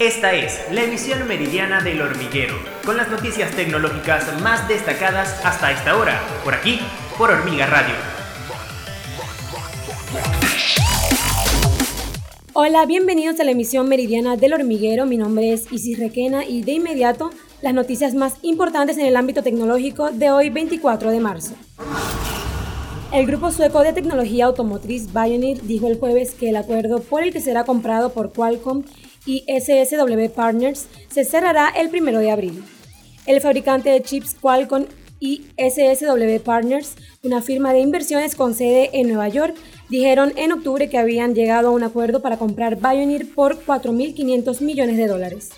Esta es la emisión meridiana del hormiguero, con las noticias tecnológicas más destacadas hasta esta hora, por aquí, por Hormiga Radio. Hola, bienvenidos a la emisión meridiana del hormiguero. Mi nombre es Isis Requena y de inmediato las noticias más importantes en el ámbito tecnológico de hoy 24 de marzo. El grupo sueco de tecnología automotriz Bionir dijo el jueves que el acuerdo por el que será comprado por Qualcomm y SSW Partners se cerrará el 1 de abril. El fabricante de chips Qualcomm y SSW Partners, una firma de inversiones con sede en Nueva York, dijeron en octubre que habían llegado a un acuerdo para comprar Bionir por 4.500 millones de dólares.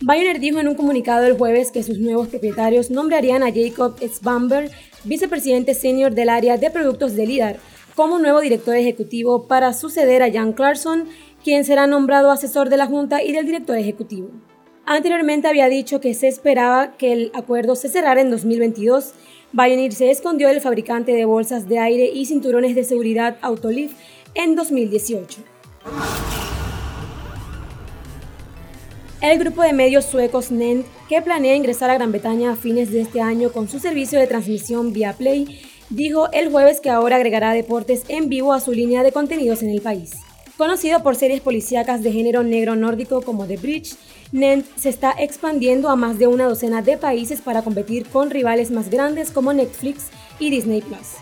Bionir dijo en un comunicado el jueves que sus nuevos propietarios nombrarían a Jacob Sbamber, vicepresidente senior del área de productos de LIDAR, como nuevo director ejecutivo para suceder a Jan Clarkson quien será nombrado asesor de la Junta y del director ejecutivo. Anteriormente había dicho que se esperaba que el acuerdo se cerrara en 2022. Bionir se escondió del fabricante de bolsas de aire y cinturones de seguridad Autoliv en 2018. El grupo de medios suecos NENT, que planea ingresar a Gran Bretaña a fines de este año con su servicio de transmisión vía Play, dijo el jueves que ahora agregará deportes en vivo a su línea de contenidos en el país. Conocido por series policíacas de género negro nórdico como The Bridge, Nent se está expandiendo a más de una docena de países para competir con rivales más grandes como Netflix y Disney Plus.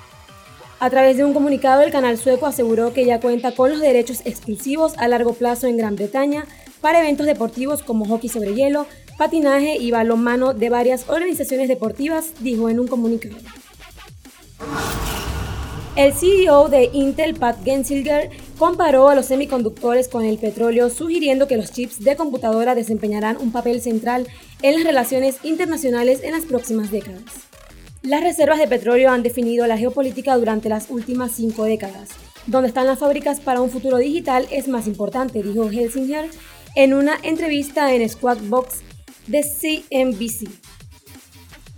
A través de un comunicado, el canal sueco aseguró que ya cuenta con los derechos exclusivos a largo plazo en Gran Bretaña para eventos deportivos como hockey sobre hielo, patinaje y balonmano de varias organizaciones deportivas, dijo en un comunicado. El CEO de Intel, Pat Gensilger, comparó a los semiconductores con el petróleo, sugiriendo que los chips de computadora desempeñarán un papel central en las relaciones internacionales en las próximas décadas. Las reservas de petróleo han definido la geopolítica durante las últimas cinco décadas. Donde están las fábricas para un futuro digital es más importante, dijo Helsinger en una entrevista en Squawk Box de CNBC.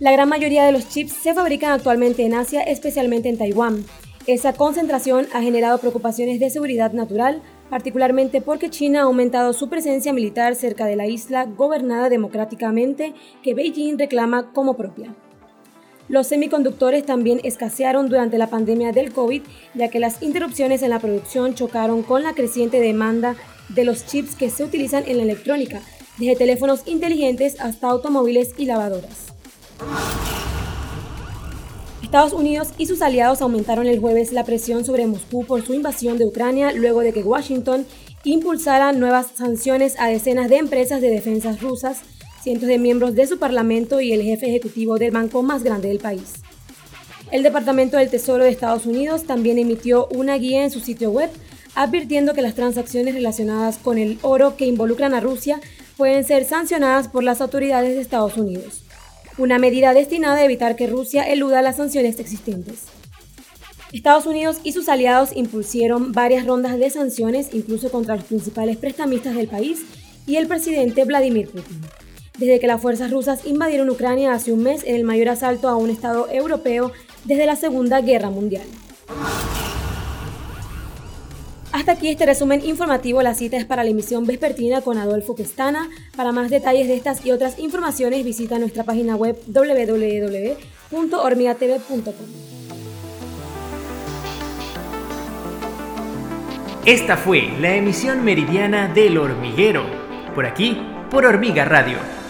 La gran mayoría de los chips se fabrican actualmente en Asia, especialmente en Taiwán. Esa concentración ha generado preocupaciones de seguridad natural, particularmente porque China ha aumentado su presencia militar cerca de la isla gobernada democráticamente que Beijing reclama como propia. Los semiconductores también escasearon durante la pandemia del COVID, ya que las interrupciones en la producción chocaron con la creciente demanda de los chips que se utilizan en la electrónica, desde teléfonos inteligentes hasta automóviles y lavadoras. Estados Unidos y sus aliados aumentaron el jueves la presión sobre Moscú por su invasión de Ucrania luego de que Washington impulsara nuevas sanciones a decenas de empresas de defensa rusas, cientos de miembros de su parlamento y el jefe ejecutivo del banco más grande del país. El Departamento del Tesoro de Estados Unidos también emitió una guía en su sitio web advirtiendo que las transacciones relacionadas con el oro que involucran a Rusia pueden ser sancionadas por las autoridades de Estados Unidos una medida destinada a evitar que Rusia eluda las sanciones existentes. Estados Unidos y sus aliados impusieron varias rondas de sanciones, incluso contra los principales prestamistas del país y el presidente Vladimir Putin. Desde que las fuerzas rusas invadieron Ucrania hace un mes en el mayor asalto a un Estado europeo desde la Segunda Guerra Mundial. Hasta aquí este resumen informativo. La cita es para la emisión vespertina con Adolfo Questana. Para más detalles de estas y otras informaciones visita nuestra página web www.hormigatv.com. Esta fue la emisión meridiana del hormiguero. Por aquí, por Hormiga Radio